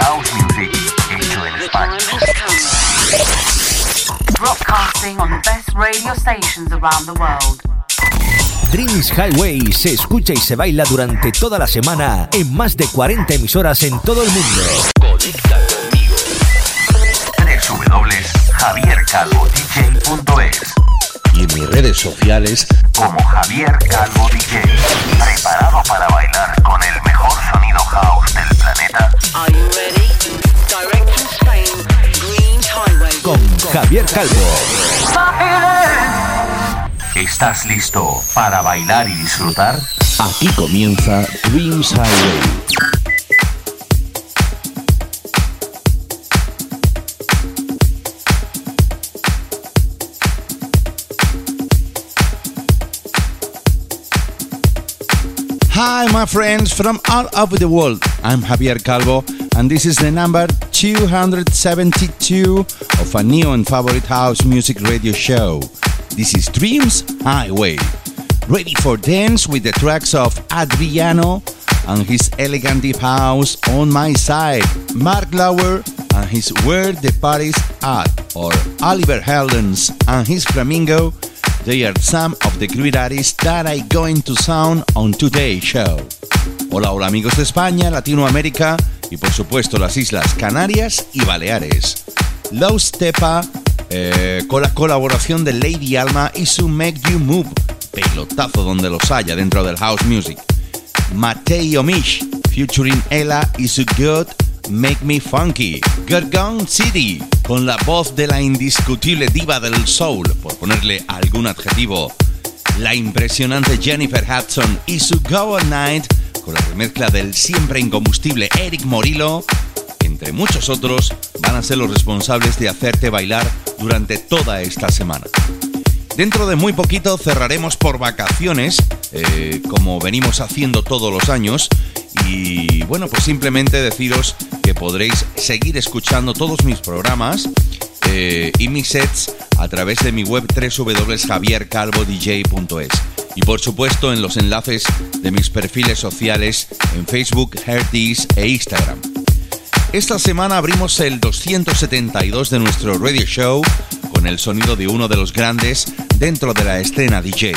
house music hecho en The España. broadcasting on the best radio stations around the world. Dreams Highway se escucha y se baila durante toda la semana en más de 40 emisoras en todo el mundo. Conecta conmigo. www.javiercalvodj.es y en mis redes sociales como Javier Calvo DJ. Preparado para bailar Javier Calvo. ¿Estás listo para bailar y disfrutar? aquí comienza Dreams Highway. Hi, my friends from all over the world. I'm Javier Calvo, and this is the number 272 of a new and favorite house music radio show. This is Dreams Highway. Ready for dance with the tracks of Adriano and his elegant deep house on my side, Mark Lauer and his Where the Party's At, or Oliver Heldens and his Flamingo. They are some of the great artists that I going to sound on today's show. Hola, hola amigos de España, Latinoamérica y por supuesto las Islas Canarias y Baleares. Low Stepa eh, con la colaboración de Lady Alma y su Make You Move, pelotazo donde los haya dentro del house music. Mateo Mish featuring Ella y su Good Make Me Funky. Gorgon City con la voz de la indiscutible diva del soul, por ponerle algún adjetivo. La impresionante Jennifer Hudson y su Go Night con la remezcla del siempre incombustible Eric Morillo entre muchos otros, van a ser los responsables de hacerte bailar durante toda esta semana. Dentro de muy poquito cerraremos por vacaciones, eh, como venimos haciendo todos los años, y bueno, pues simplemente deciros que podréis seguir escuchando todos mis programas eh, y mis sets a través de mi web www.javiercalvodj.es y por supuesto en los enlaces de mis perfiles sociales en Facebook, Hertis e Instagram. Esta semana abrimos el 272 de nuestro radio show con el sonido de uno de los grandes dentro de la escena DJ.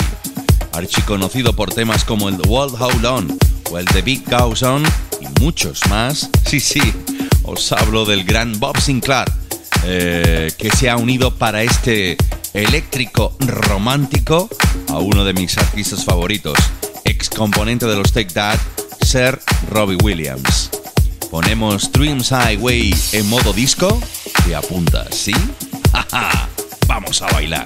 Archiconocido por temas como el The World Hold On o el The Big Goes On y muchos más. Sí, sí, os hablo del gran Bob Sinclair, eh, que se ha unido para este eléctrico romántico a uno de mis artistas favoritos, ex componente de los Take That, Sir Robbie Williams. Ponemos Dreams Highway en modo disco y apunta, ¿sí? ¡Ja, Vamos a bailar.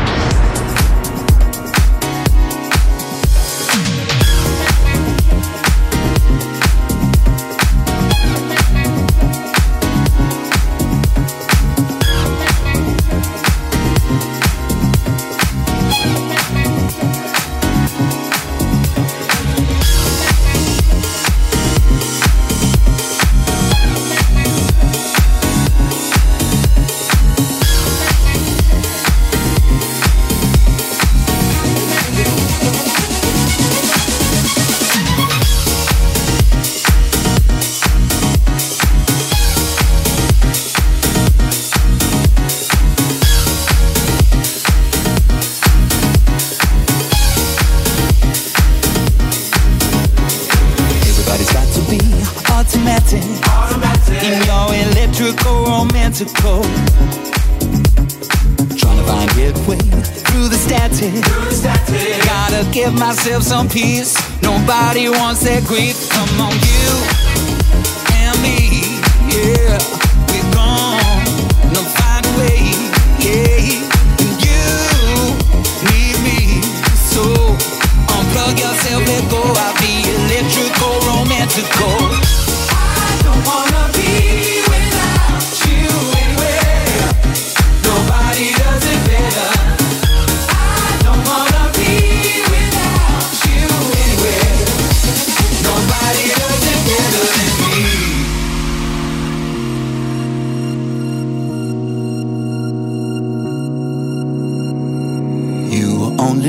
seguir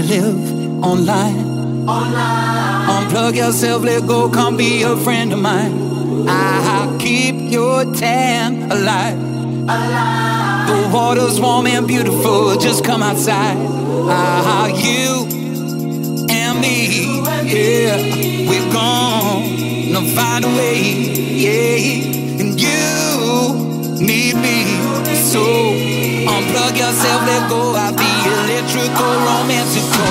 Only live online. Online. Unplug yourself, let go, come be a friend of mine. I'll keep your tan alive. Alive. The water's warm and beautiful, just come outside. Ah, you and me, yeah, we're gonna find a way, yeah. And you need me, so unplug yourself, let go. I'll be electrical, romantical.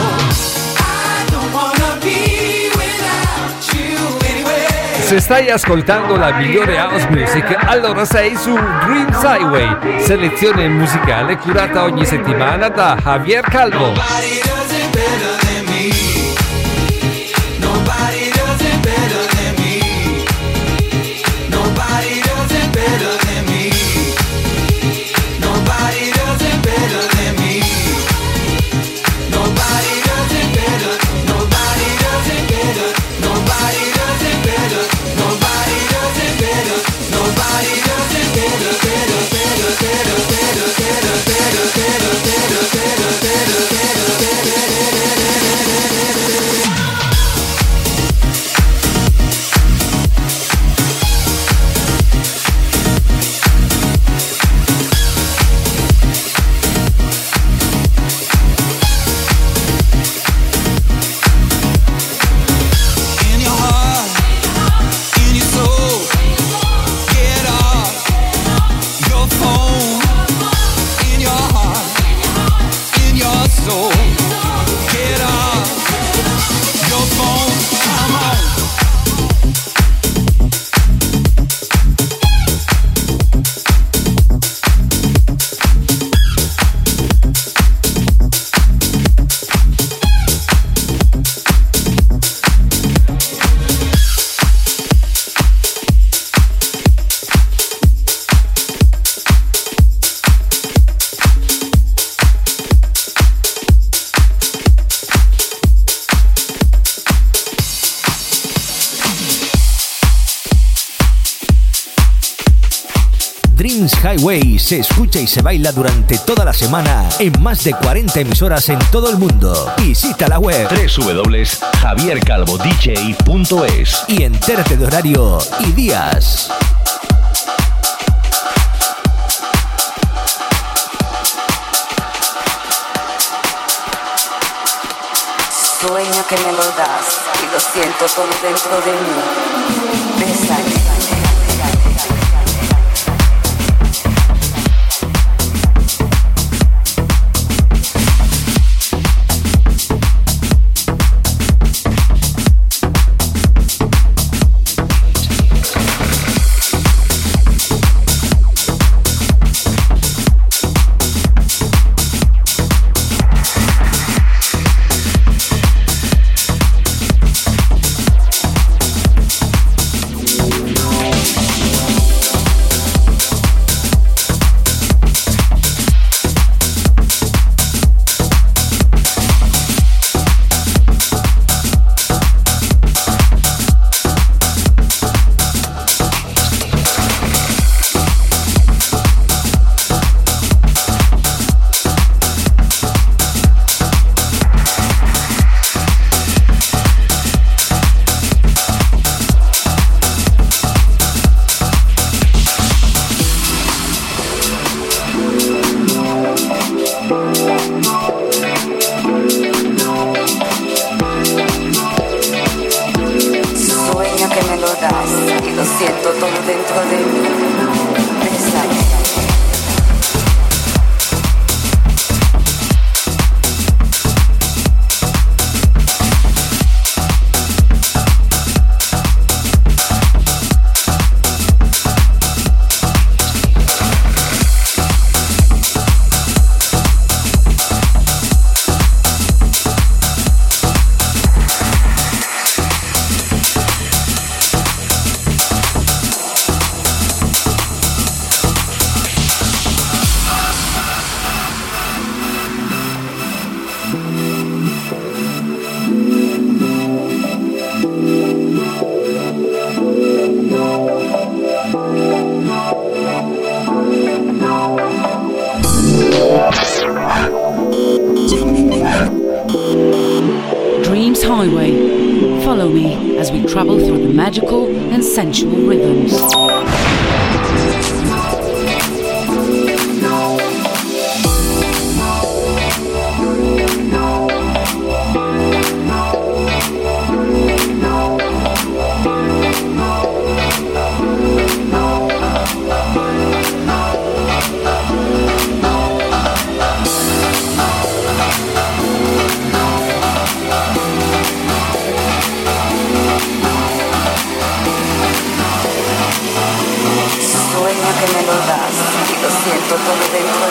I don't wanna be without you anywhere. Se stai ascoltando la migliore house music, allora sei su Dreams Highway, selezione musicale curata ogni settimana da Javier Calvo. Se escucha y se baila durante toda la semana en más de 40 emisoras en todo el mundo. Visita la web www.javiercalvodj.es y entérate de horario y días. Sueño que me lo das y lo siento todo dentro de mí. Bésame. they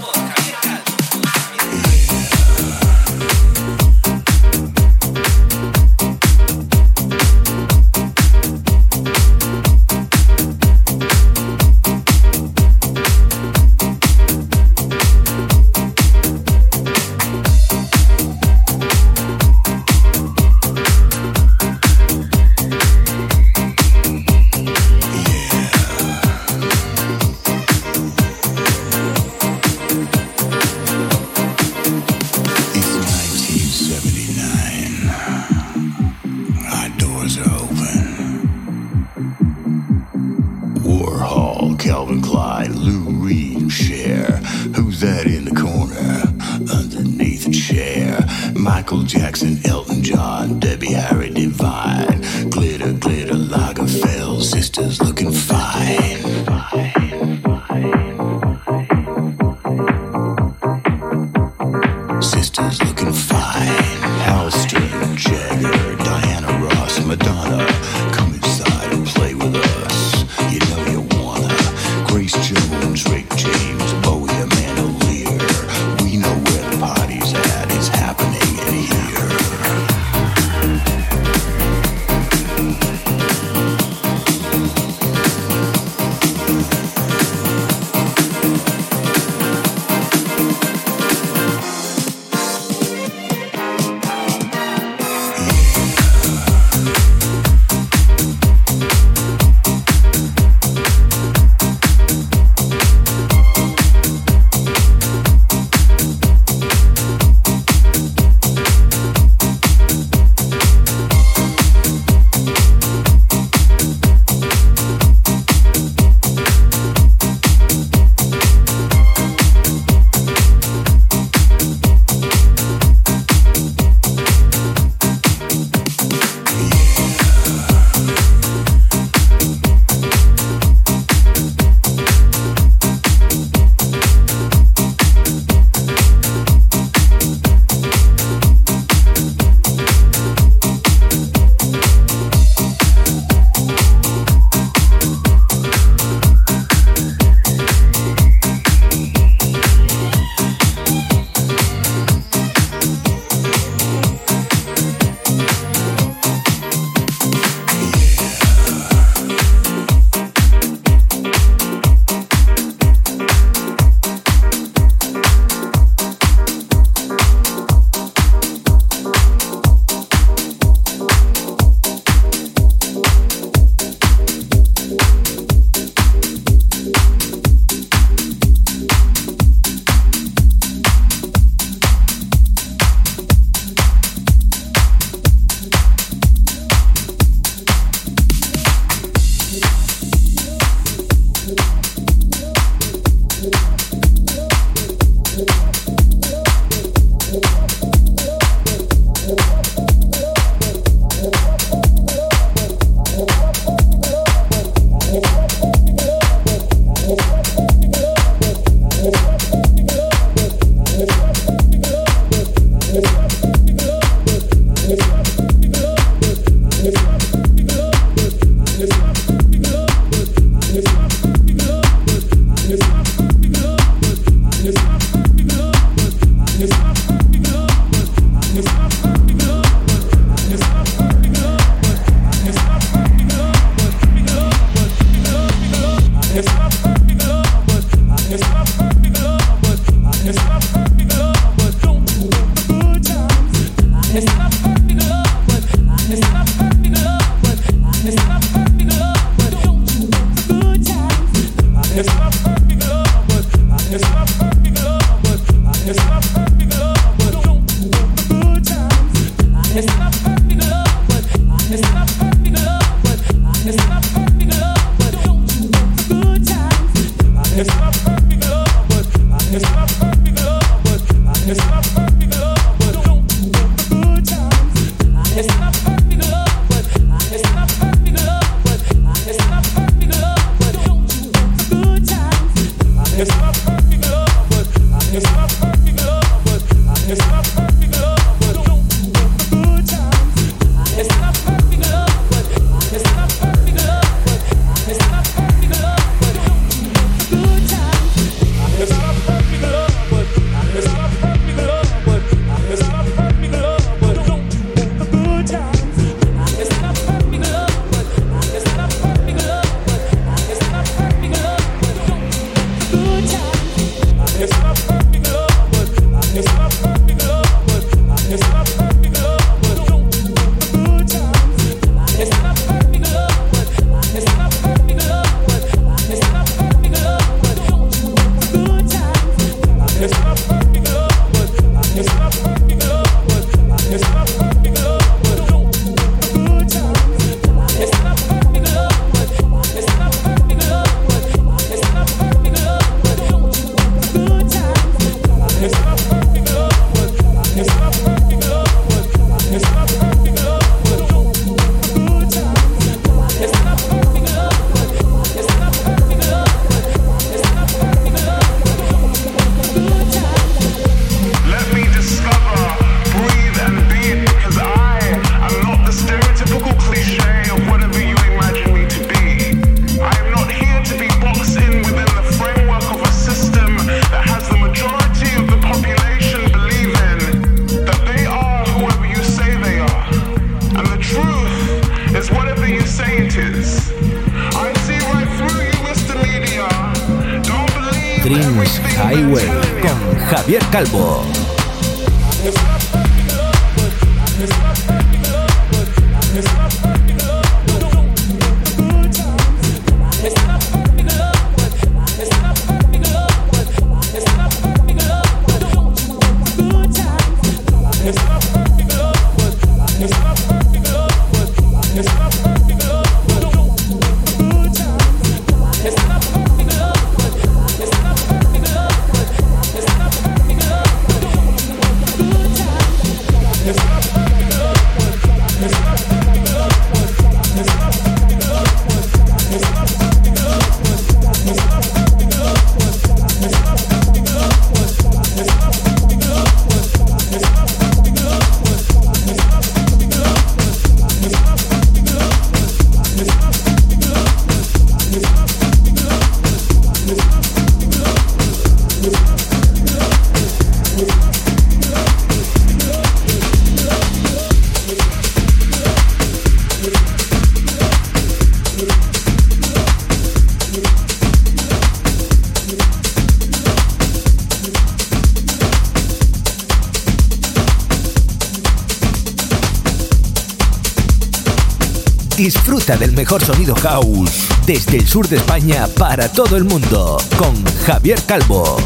Del mejor sonido house desde el sur de España para todo el mundo con Javier Calvo.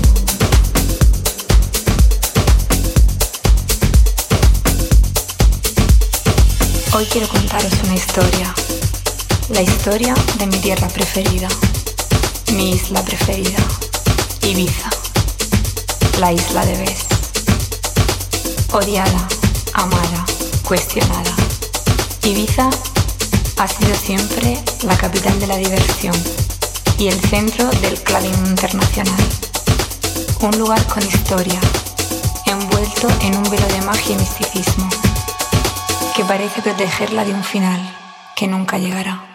Hoy quiero contaros una historia. La historia de mi tierra preferida. Mi isla preferida. Ibiza. La isla de Bes. Odiada, amada, cuestionada. Ibiza ha sido siempre la capital de la diversión y el centro del clubbing internacional. Un lugar con historia, envuelto en un velo de magia y misticismo, que parece protegerla de un final que nunca llegará.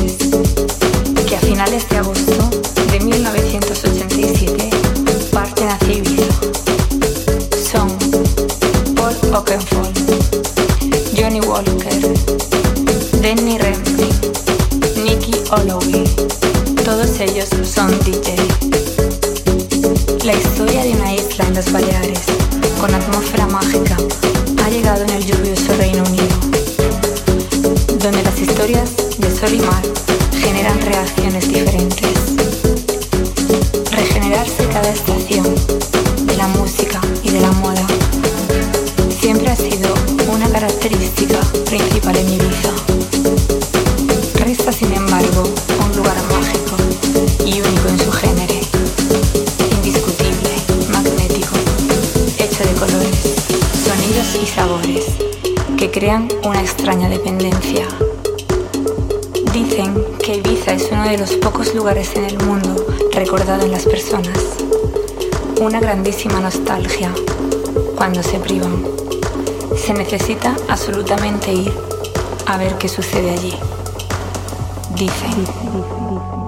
personas. Una grandísima nostalgia cuando se privan. Se necesita absolutamente ir a ver qué sucede allí. Dicen.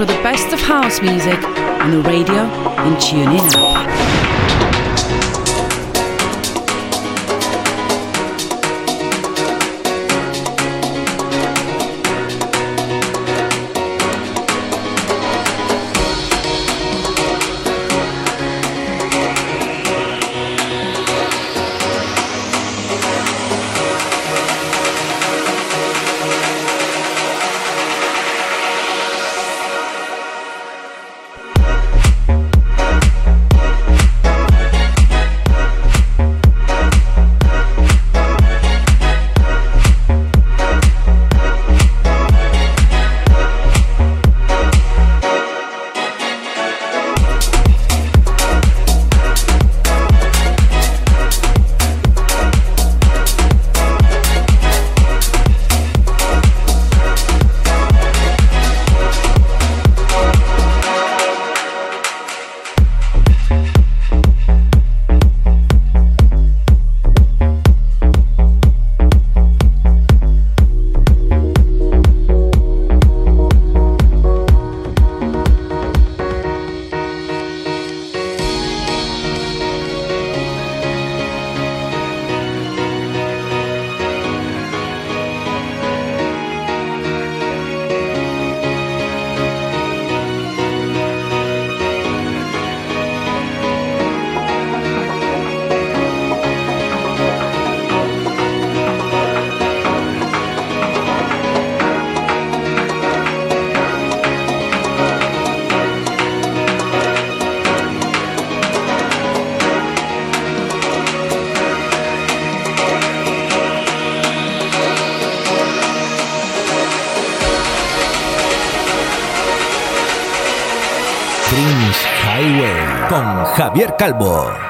for the best of house music on the radio and TuneIn app. Javier Calvo.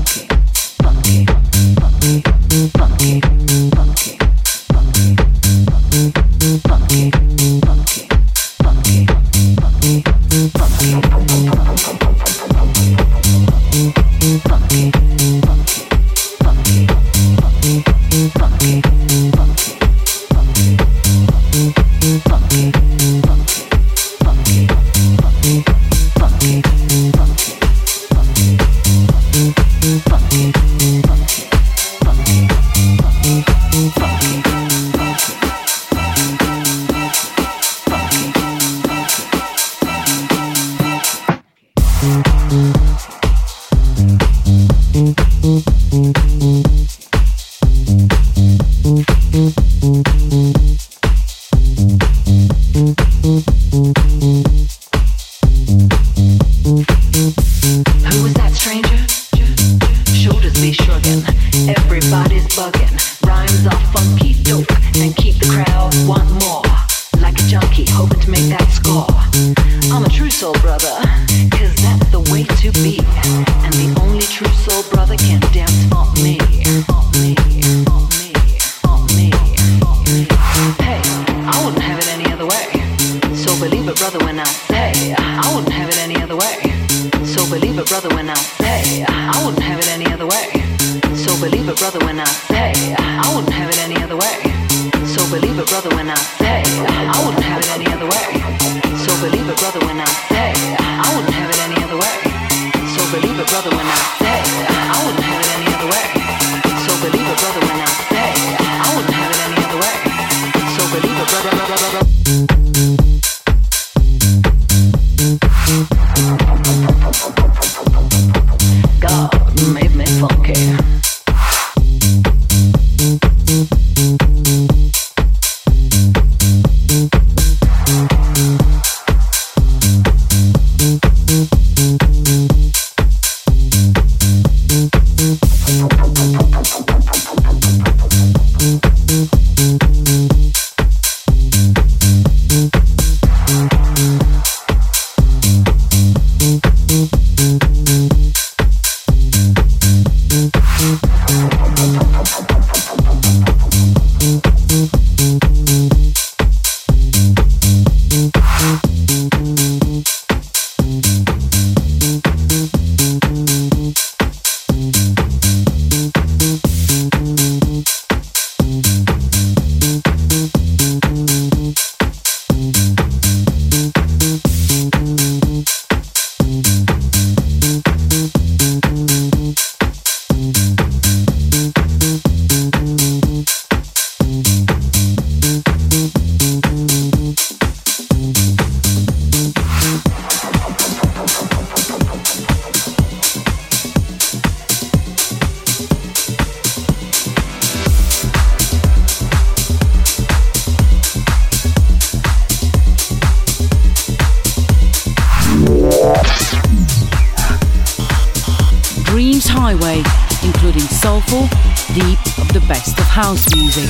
funky. believe brother, when I say I wouldn't have it any other way. So believe it, brother, when I say I wouldn't have it any other way. So believe it, brother, when I say I wouldn't have it any other way. So believe it, brother, when I say I wouldn't have it any other way. So believe it, brother, when I say I wouldn't have it any other way. So believe it, brother, when I say I wouldn't have it any other way. So believe it, brother, when I say I wouldn't have it any other way. So believe it, brother. my way, including soulful, deep of the best of house music.